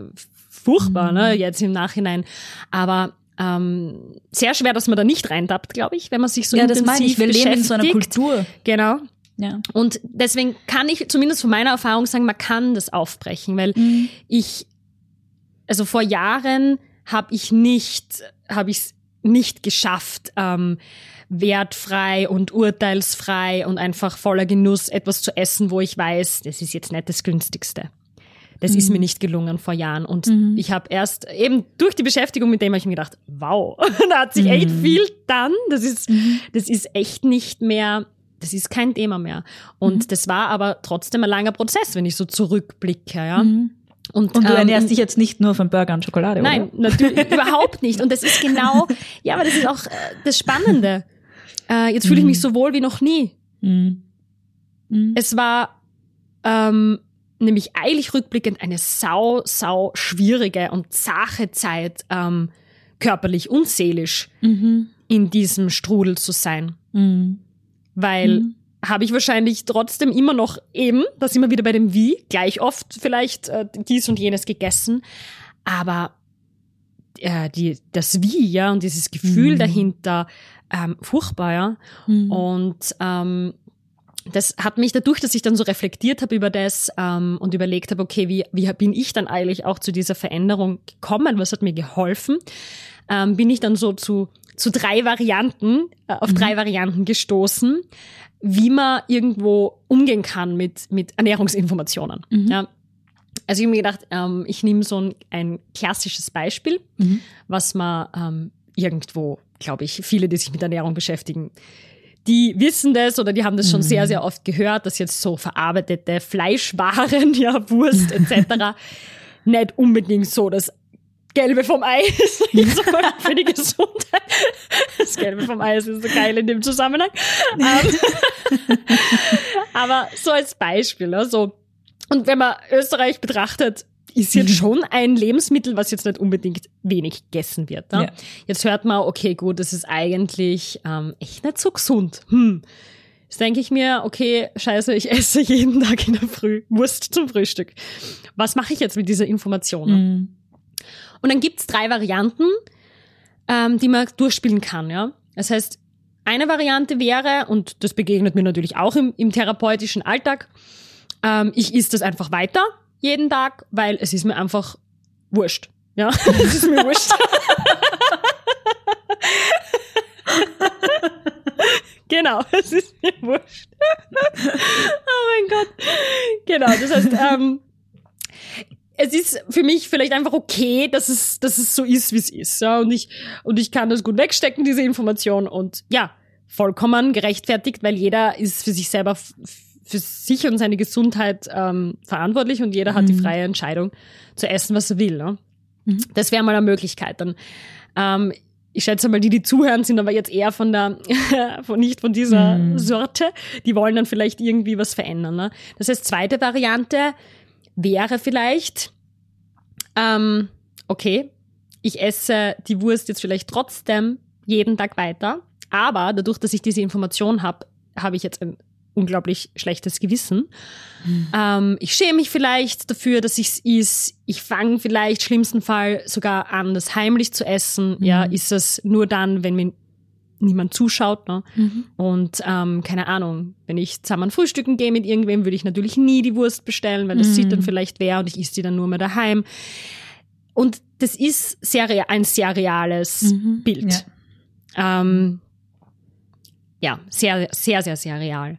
furchtbar, ne, mhm. jetzt im Nachhinein. Aber ähm, sehr schwer, dass man da nicht reintappt, glaube ich, wenn man sich so ja, intensiv das meine ich. Wir leben in so einer Kultur. Genau. Ja. Und deswegen kann ich zumindest von meiner Erfahrung sagen, man kann das aufbrechen, weil mhm. ich, also vor Jahren habe ich nicht, habe ich es nicht geschafft, ähm, wertfrei und urteilsfrei und einfach voller Genuss etwas zu essen, wo ich weiß, das ist jetzt nicht das günstigste. Das mhm. ist mir nicht gelungen vor Jahren. Und mhm. ich habe erst eben durch die Beschäftigung mit dem habe ich mir gedacht, wow, da hat sich echt mhm. viel dann. Das ist, mhm. das ist echt nicht mehr, das ist kein Thema mehr. Und mhm. das war aber trotzdem ein langer Prozess, wenn ich so zurückblicke, ja. Und, und, du ähm, ernährst dich jetzt nicht nur von Burger und Schokolade, nein, oder? Nein, natürlich überhaupt nicht. Und das ist genau, ja, aber das ist auch äh, das Spannende. Äh, jetzt fühle ich mich mhm. so wohl wie noch nie. Mhm. Mhm. Es war ähm, nämlich eigentlich rückblickend eine sau, sau schwierige und zache Zeit, ähm, körperlich und seelisch mhm. in diesem Strudel zu sein. Mhm. Weil mhm. habe ich wahrscheinlich trotzdem immer noch eben, da sind wir wieder bei dem Wie, gleich oft vielleicht äh, dies und jenes gegessen, aber äh, die, das Wie, ja, und dieses Gefühl dahinter, ähm, furchtbar, ja. Mhm. Und ähm, das hat mich dadurch, dass ich dann so reflektiert habe über das ähm, und überlegt habe, okay, wie, wie bin ich dann eigentlich auch zu dieser Veränderung gekommen? Was hat mir geholfen? Ähm, bin ich dann so zu, zu drei Varianten, äh, auf mhm. drei Varianten gestoßen, wie man irgendwo umgehen kann mit, mit Ernährungsinformationen. Mhm. Ja. Also ich habe mir gedacht, ähm, ich nehme so ein, ein klassisches Beispiel, mhm. was man ähm, irgendwo, glaube ich, viele, die sich mit Ernährung beschäftigen, die wissen das oder die haben das schon mhm. sehr, sehr oft gehört, dass jetzt so verarbeitete Fleischwaren, ja, Wurst etc. nicht unbedingt so das Gelbe vom Ei ist für die Gesundheit. Das Gelbe vom Ei ist so geil in dem Zusammenhang. Ähm, aber so als Beispiel, also und wenn man Österreich betrachtet, ist jetzt schon ein Lebensmittel, was jetzt nicht unbedingt wenig gegessen wird. Ne? Ja. Jetzt hört man, okay, gut, das ist eigentlich ähm, echt nicht so gesund. Hm. Jetzt denke ich mir, okay, scheiße, ich esse jeden Tag in der Früh Wurst zum Frühstück. Was mache ich jetzt mit dieser Information? Mhm. Und dann gibt's drei Varianten, ähm, die man durchspielen kann. Ja? Das heißt, eine Variante wäre, und das begegnet mir natürlich auch im, im therapeutischen Alltag, ähm, ich isse das einfach weiter jeden Tag, weil es ist mir einfach wurscht. Ja, es ist mir wurscht. genau, es ist mir wurscht. oh mein Gott. Genau, das heißt, ähm, es ist für mich vielleicht einfach okay, dass es, dass es so ist, wie es ist. Ja, und ich, und ich kann das gut wegstecken, diese Information. Und ja, vollkommen gerechtfertigt, weil jeder ist für sich selber für sich und seine Gesundheit ähm, verantwortlich und jeder hat die mhm. freie Entscheidung zu essen, was er will. Ne? Mhm. Das wäre mal eine Möglichkeit. Dann ähm, ich schätze mal, die, die zuhören, sind aber jetzt eher von der, von nicht von dieser mhm. Sorte. Die wollen dann vielleicht irgendwie was verändern. Ne? Das heißt, zweite Variante wäre vielleicht, ähm, okay, ich esse die Wurst jetzt vielleicht trotzdem jeden Tag weiter, aber dadurch, dass ich diese Information habe, habe ich jetzt ein unglaublich schlechtes Gewissen. Mhm. Ähm, ich schäme mich vielleicht dafür, dass ich es is. Ich fange vielleicht schlimmsten Fall sogar an, das heimlich zu essen. Mhm. Ja, ist es nur dann, wenn mir niemand zuschaut. Ne? Mhm. Und ähm, keine Ahnung, wenn ich zusammen frühstücken gehe mit irgendwem, würde ich natürlich nie die Wurst bestellen, weil das sieht dann vielleicht wer und ich esse die dann nur mehr daheim. Und das ist sehr, ein sehr reales mhm. Bild. Ja. Ähm, ja, sehr, sehr, sehr, sehr real.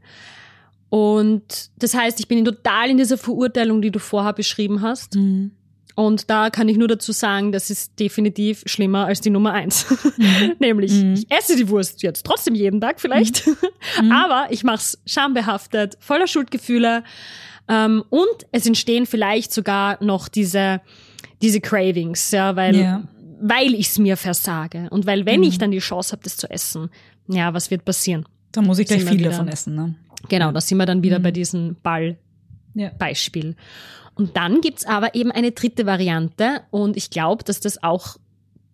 Und das heißt, ich bin total in dieser Verurteilung, die du vorher beschrieben hast. Mhm. Und da kann ich nur dazu sagen, das ist definitiv schlimmer als die Nummer eins. Mhm. Nämlich, mhm. ich esse die Wurst jetzt trotzdem jeden Tag vielleicht, mhm. aber ich mache es schambehaftet, voller Schuldgefühle. Ähm, und es entstehen vielleicht sogar noch diese, diese Cravings, ja, weil, yeah. weil ich es mir versage. Und weil, wenn ich mhm. dann die Chance habe, das zu essen, ja, was wird passieren? Da muss ich gleich viel wieder, davon essen, ne? Genau, da sind wir dann wieder mhm. bei diesem Ball-Beispiel. Ja. Und dann gibt's aber eben eine dritte Variante und ich glaube, dass das auch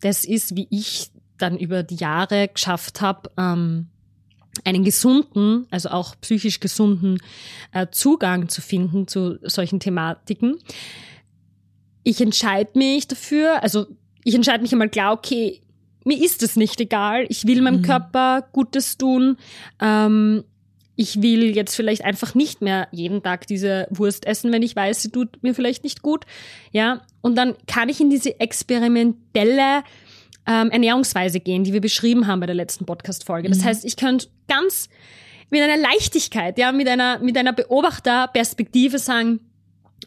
das ist, wie ich dann über die Jahre geschafft habe, ähm, einen gesunden, also auch psychisch gesunden äh, Zugang zu finden zu solchen Thematiken. Ich entscheide mich dafür, also ich entscheide mich einmal klar, okay, mir ist es nicht egal. Ich will meinem mhm. Körper Gutes tun. Ähm, ich will jetzt vielleicht einfach nicht mehr jeden Tag diese Wurst essen, wenn ich weiß, sie tut mir vielleicht nicht gut. Ja, und dann kann ich in diese experimentelle ähm, Ernährungsweise gehen, die wir beschrieben haben bei der letzten Podcast-Folge. Das mhm. heißt, ich könnte ganz mit einer Leichtigkeit, ja, mit einer, mit einer Beobachterperspektive sagen,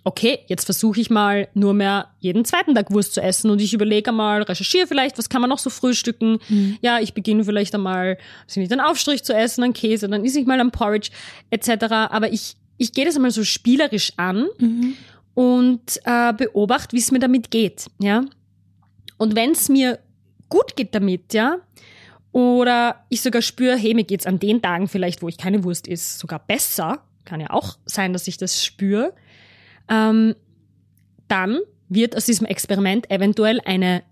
okay, jetzt versuche ich mal nur mehr jeden zweiten Tag Wurst zu essen und ich überlege mal, recherchiere vielleicht, was kann man noch so frühstücken. Mhm. Ja, ich beginne vielleicht einmal, also nicht einen Aufstrich zu essen, einen Käse, dann esse ich mal ein Porridge etc. Aber ich, ich gehe das einmal so spielerisch an mhm. und äh, beobachte, wie es mir damit geht. Ja, und wenn es mir gut geht damit, ja, oder ich sogar spüre, hey, mir geht's an den Tagen vielleicht, wo ich keine Wurst esse, sogar besser. Kann ja auch sein, dass ich das spüre ähm, dann wird aus diesem Experiment eventuell eine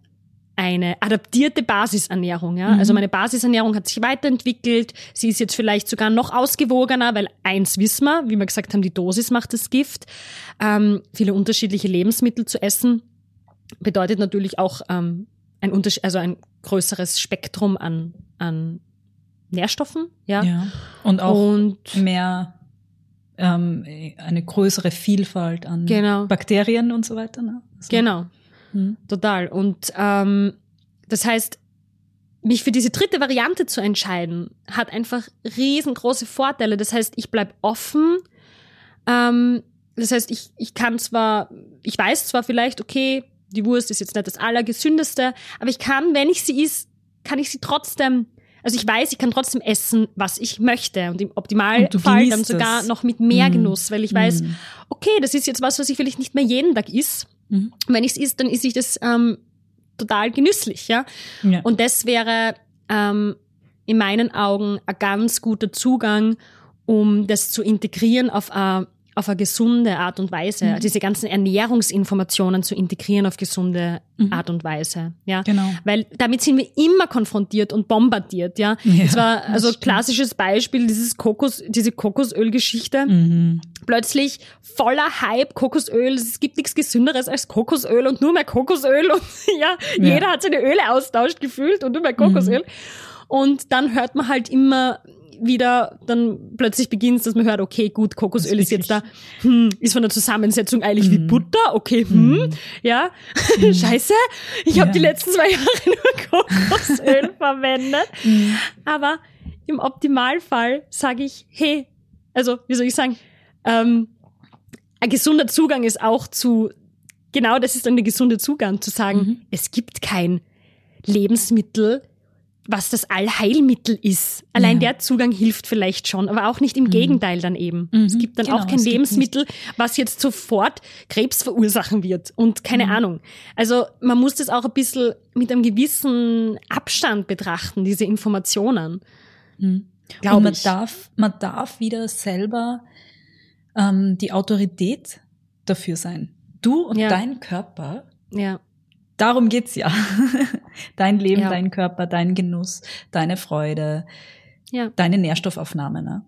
eine adaptierte Basisernährung. Ja? Mhm. Also meine Basisernährung hat sich weiterentwickelt. Sie ist jetzt vielleicht sogar noch ausgewogener, weil eins wissen wir, wie wir gesagt haben, die Dosis macht das Gift. Ähm, viele unterschiedliche Lebensmittel zu essen bedeutet natürlich auch ähm, ein Unterschied, also ein größeres Spektrum an, an Nährstoffen. Ja. ja. Und auch Und mehr ähm, eine größere Vielfalt an Genau. Bakterien und so weiter. Ne? Also, Genau, hm. total. Und ähm, das heißt, mich für diese dritte Variante zu entscheiden, hat einfach riesengroße Vorteile. Das heißt, ich bleib offen. Ähm, das heißt, ich, ich kann zwar, ich weiß zwar vielleicht, okay, die Wurst ist jetzt nicht das Allergesündeste, aber ich kann, wenn ich sie isst, kann ich sie trotzdem, also ich weiß, ich kann trotzdem essen, was ich möchte. Und im Optimalfall dann sogar es. noch mit mehr Mm. Genuss, weil ich weiß, Mm. okay, das ist jetzt was, was ich vielleicht nicht mehr jeden Tag isst. Mhm. Wenn ich es isst, dann ist ich das ähm, total genüsslich, ja. Ja. Und das wäre ähm, in meinen Augen ein ganz guter Zugang, um das zu integrieren auf eine, auf eine gesunde Art und Weise. Mhm. Diese ganzen Ernährungsinformationen zu integrieren auf gesunde Mhm. Art und Weise. Ja. Genau. Weil damit sind wir immer konfrontiert und bombardiert, ja. Ja, das war das also stimmt. klassisches Beispiel, dieses Kokos, diese Kokosölgeschichte Mhm. plötzlich voller Hype, Kokosöl. Es gibt nichts Gesünderes als Kokosöl und nur mehr Kokosöl. Und ja, Ja. jeder hat seine Öle austauscht gefühlt und nur mehr Kokosöl. Und dann hört man halt immer wieder, dann plötzlich beginnt dass man hört, okay, gut, Kokosöl Das ist jetzt da, hm, ist von der Zusammensetzung eigentlich wie Mhm. Butter, okay, hm, Mhm. ja, scheiße, ich habe Ja. die letzten zwei Jahre nur Kokosöl verwendet. Mhm. Aber im Optimalfall sage ich, hey, also wie soll ich sagen, ähm, ein gesunder Zugang ist auch zu, genau das ist dann der gesunde Zugang, zu sagen, Mhm. es gibt kein Lebensmittel, was das Allheilmittel ist. Allein Ja. der Zugang hilft vielleicht schon, aber auch nicht im Gegenteil dann eben. Mhm. Es gibt dann Genau, auch kein Lebensmittel, was jetzt sofort Krebs verursachen wird und keine Mhm. Ahnung. Also man muss das auch ein bisschen mit einem gewissen Abstand betrachten, diese Informationen. Mhm. Glaub Und man ich. darf, man darf wieder selber ähm, die Autorität dafür sein. Du und Ja. dein Körper, Ja, darum geht's ja. dein Leben, Ja. dein Körper, dein Genuss, deine Freude, ja, deine Nährstoffaufnahme. Ne?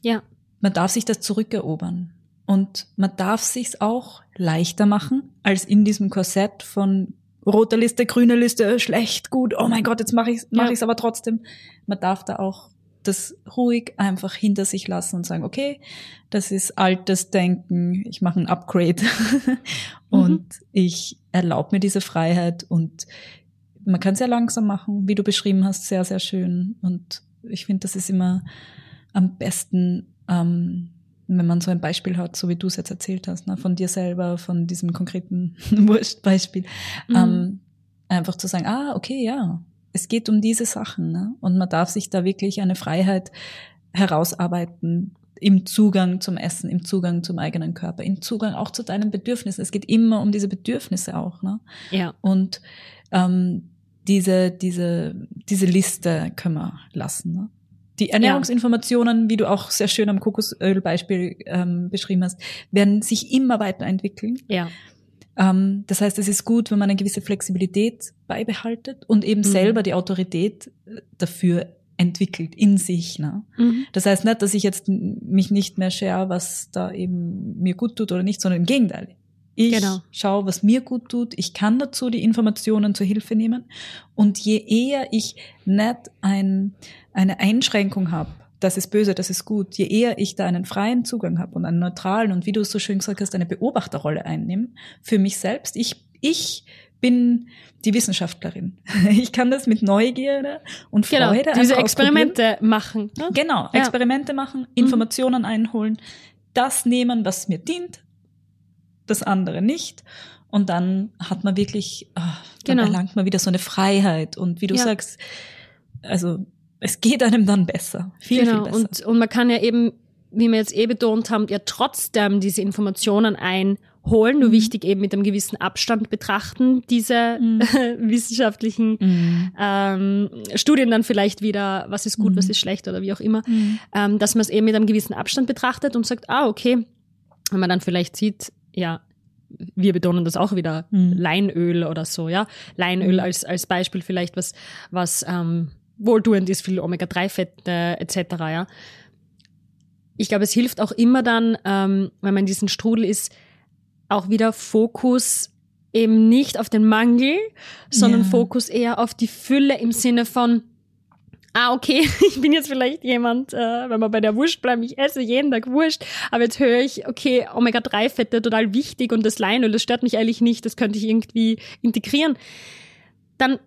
ja, Man darf sich das zurückerobern. Und man darf sich's auch leichter machen, als in diesem Korsett von roter Liste, grüne Liste, schlecht, gut, oh mein Gott, jetzt mache ich's, mach Ja. ich's aber trotzdem. Man darf da auch das ruhig einfach hinter sich lassen und sagen, okay, das ist altes Denken, ich mache ein Upgrade und ich erlaube mir diese Freiheit und man kann sehr langsam machen, wie du beschrieben hast, sehr, sehr schön. Und ich finde, das ist immer am besten, ähm, wenn man so ein Beispiel hat, so wie du es jetzt erzählt hast, ne, von dir selber, von diesem konkreten Wurstbeispiel, Mhm. ähm, einfach zu sagen, ah, okay, ja, es geht um diese Sachen, ne? Und man darf sich da wirklich eine Freiheit herausarbeiten im Zugang zum Essen, im Zugang zum eigenen Körper, im Zugang auch zu deinen Bedürfnissen. Es geht immer um diese Bedürfnisse auch, ne? ja, Und ähm, diese, diese, diese Liste können wir lassen. Ne? Die Ernährungsinformationen, wie du auch sehr schön am Kokosölbeispiel ähm, beschrieben hast, werden sich immer weiterentwickeln. ja, das heißt, es ist gut, wenn man eine gewisse Flexibilität beibehaltet und eben Mhm. selber die Autorität äh, dafür entwickelt in sich. Ne? mhm. Das heißt nicht, dass ich jetzt mich nicht mehr share, was da eben mir gut tut oder nicht, sondern im Gegenteil. Ich Genau. schaue, was mir gut tut. Ich kann dazu die Informationen zur Hilfe nehmen. Und je eher ich nicht ein, eine Einschränkung habe, das ist böse, das ist gut, je eher ich da einen freien Zugang habe und einen neutralen und wie du es so schön gesagt hast, eine Beobachterrolle einnehme für mich selbst. Ich, ich bin die Wissenschaftlerin. Ich kann das mit Neugierde und Genau, Freude diese einfach ausprobieren. Experimente machen. Ne? Genau, Ja. Experimente machen, Informationen einholen, das nehmen, was mir dient, das andere nicht. Und dann hat man wirklich, ah, dann Genau. erlangt man wieder so eine Freiheit. Und wie du Ja. sagst, also es geht einem dann besser. Viel, genau. viel besser. Und, und man kann ja eben, wie wir jetzt eh betont haben, ja trotzdem diese Informationen einholen, nur Mhm. wichtig eben mit einem gewissen Abstand betrachten, diese Mhm. wissenschaftlichen Mhm. ähm, Studien dann vielleicht wieder, was ist gut, Mhm. was ist schlecht oder wie auch immer, Mhm. ähm, dass man es eben mit einem gewissen Abstand betrachtet und sagt, ah, okay, wenn man dann vielleicht sieht, ja, wir betonen das auch wieder, Mhm. Leinöl oder so, ja. Leinöl Mhm. als, als Beispiel vielleicht, was, was ähm, wohltuend ist, viel Omega-3-Fette etc., ja. Ich glaube, es hilft auch immer dann, ähm, wenn man in diesem Strudel ist, auch wieder Fokus eben nicht auf den Mangel, sondern Ja. Fokus eher auf die Fülle im Sinne von, ah, okay, ich bin jetzt vielleicht jemand, äh, wenn wir bei der Wurst bleiben, ich esse jeden Tag Wurst, aber jetzt höre ich, okay, Omega-3-Fette total wichtig und das Leinöl, das stört mich eigentlich nicht, das könnte ich irgendwie integrieren. Dann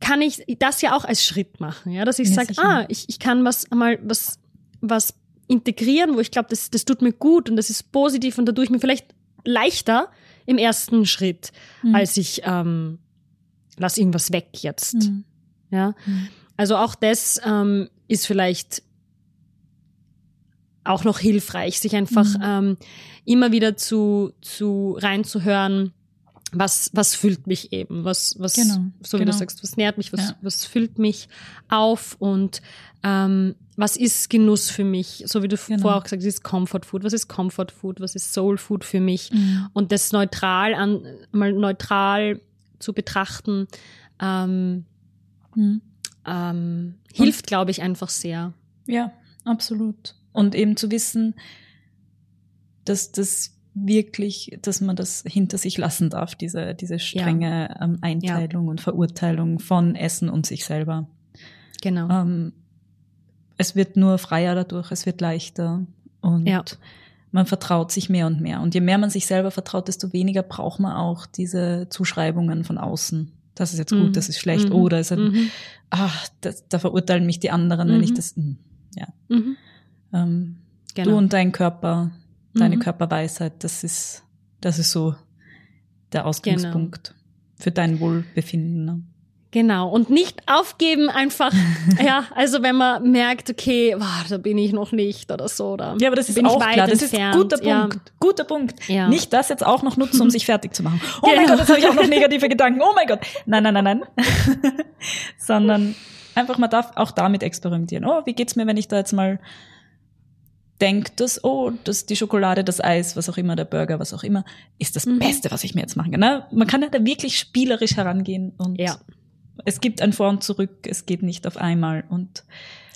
kann ich das ja auch als Schritt machen, ja, dass ich ja, sage, ah, ich, ich kann was mal was, was integrieren, wo ich glaube, das, das tut mir gut und das ist positiv und da tue ich mir vielleicht leichter im ersten Schritt, mhm. als ich ähm, lass irgendwas weg jetzt. Mhm. Ja. Mhm. Also auch das ähm, ist vielleicht auch noch hilfreich, sich einfach mhm. ähm, immer wieder zu, zu reinzuhören, was, was füllt mich eben, was, was, genau, so wie genau. du sagst, was nährt mich, was, ja. was füllt mich auf und ähm, was ist Genuss für mich, so wie du genau. vorher auch gesagt hast, ist Comfort Food, was ist Comfort Food, was ist Soul Food für mich mhm. und das neutral an, mal neutral zu betrachten, ähm, mhm ähm, hilft, glaube ich, einfach sehr. Ja, absolut. Und eben zu wissen, dass das wirklich, dass man das hinter sich lassen darf, diese, diese strenge ja. ähm, Einteilung ja. und Verurteilung von Essen und sich selber. Genau. Ähm, es wird nur freier dadurch, es wird leichter und ja. man vertraut sich mehr und mehr. Und je mehr man sich selber vertraut, desto weniger braucht man auch diese Zuschreibungen von außen das ist jetzt gut, mhm. das ist schlecht, mhm. oder ist ein, mhm. ach, das, da verurteilen mich die anderen, wenn ich mhm. das, hm, ja. Mhm. Ähm, genau. Du und dein Körper, deine mhm. Körperweisheit, das ist, das ist so der Ausgangspunkt genau. für dein Wohlbefinden. Ne? Genau. Und nicht aufgeben einfach. ja, also wenn man merkt, okay, wow, da bin ich noch nicht oder so. Oder ja, aber das ist auch klar. Das entfernt. ist guter Punkt. Ja. Guter Punkt. Ja. Nicht das jetzt auch noch nutzen, um sich fertig zu machen. Oh genau. mein Gott, jetzt habe ich auch noch negative Gedanken. Oh mein Gott. Nein, nein, nein, nein. Sondern einfach, man darf auch damit experimentieren. Oh, wie geht's mir, wenn ich da jetzt mal denke, dass, oh, dass die Schokolade, das Eis, was auch immer, der Burger, was auch immer, ist das mhm. Beste, was ich mir jetzt machen kann. Ne? Man kann ja da wirklich spielerisch herangehen und ja es gibt ein Vor und Zurück, es geht nicht auf einmal und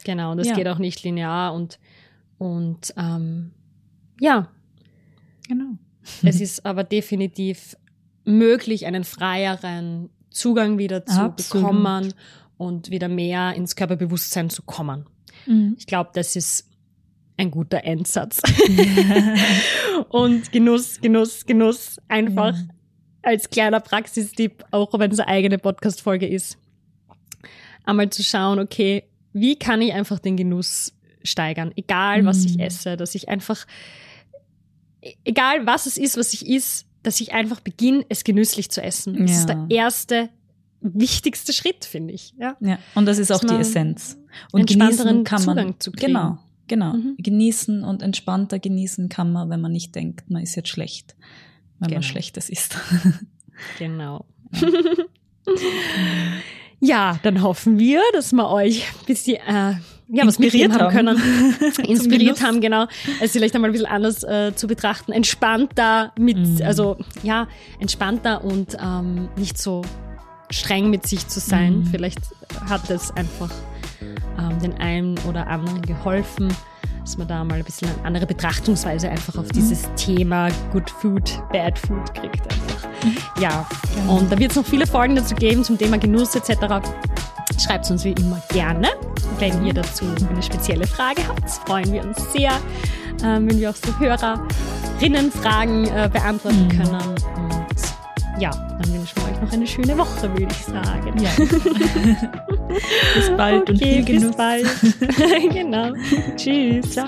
genau, das ja. geht auch nicht linear und und ähm, ja, genau. Es ist aber definitiv möglich, einen freieren Zugang wieder zu Absolut. bekommen und wieder mehr ins Körperbewusstsein zu kommen. Mhm. Ich glaube, das ist ein guter Endsatz. und Genuss, Genuss, Genuss. Einfach ja als kleiner Praxistipp, auch wenn es eine eigene Podcast-Folge ist, einmal zu schauen, okay, wie kann ich einfach den Genuss steigern, egal was ich mhm. esse, dass ich einfach, egal was es ist, was ich is, dass ich einfach beginne, es genüsslich zu essen. Das ja. ist der erste, wichtigste Schritt, finde ich. Ja. ja, und das ist auch die Essenz. Und genießen kann man, Zugang zu kriegen. Genau, genau. Mhm. Genießen und entspannter genießen kann man, wenn man nicht denkt, man ist jetzt schlecht wenn genau. man Schlechtes isst. genau. Ja. dann hoffen wir, dass wir euch ein bisschen äh, ja, inspiriert haben können. inspiriert haben, genau. Es vielleicht einmal ein bisschen anders äh, zu betrachten. Entspannter mit, mm. also ja, entspannter und ähm, nicht so streng mit sich zu sein. Mm. Vielleicht hat es einfach ähm, den einen oder anderen geholfen dass man da mal ein bisschen eine andere Betrachtungsweise einfach auf dieses mhm. Thema Good Food, Bad Food kriegt. Einfach. Mhm. Ja, genau. und da wird es noch viele Folgen dazu geben zum Thema Genuss etc. Schreibt es uns wie immer gerne. Wenn ihr dazu eine spezielle Frage habt, freuen wir uns sehr, äh, wenn wir auch so Hörerinnenfragen äh, beantworten mhm. können. Ja, dann wünschen wir euch noch eine schöne Woche, würde ich sagen. Ja. bis bald okay, und viel Genuss. Bis bald. genau. Tschüss. Ciao.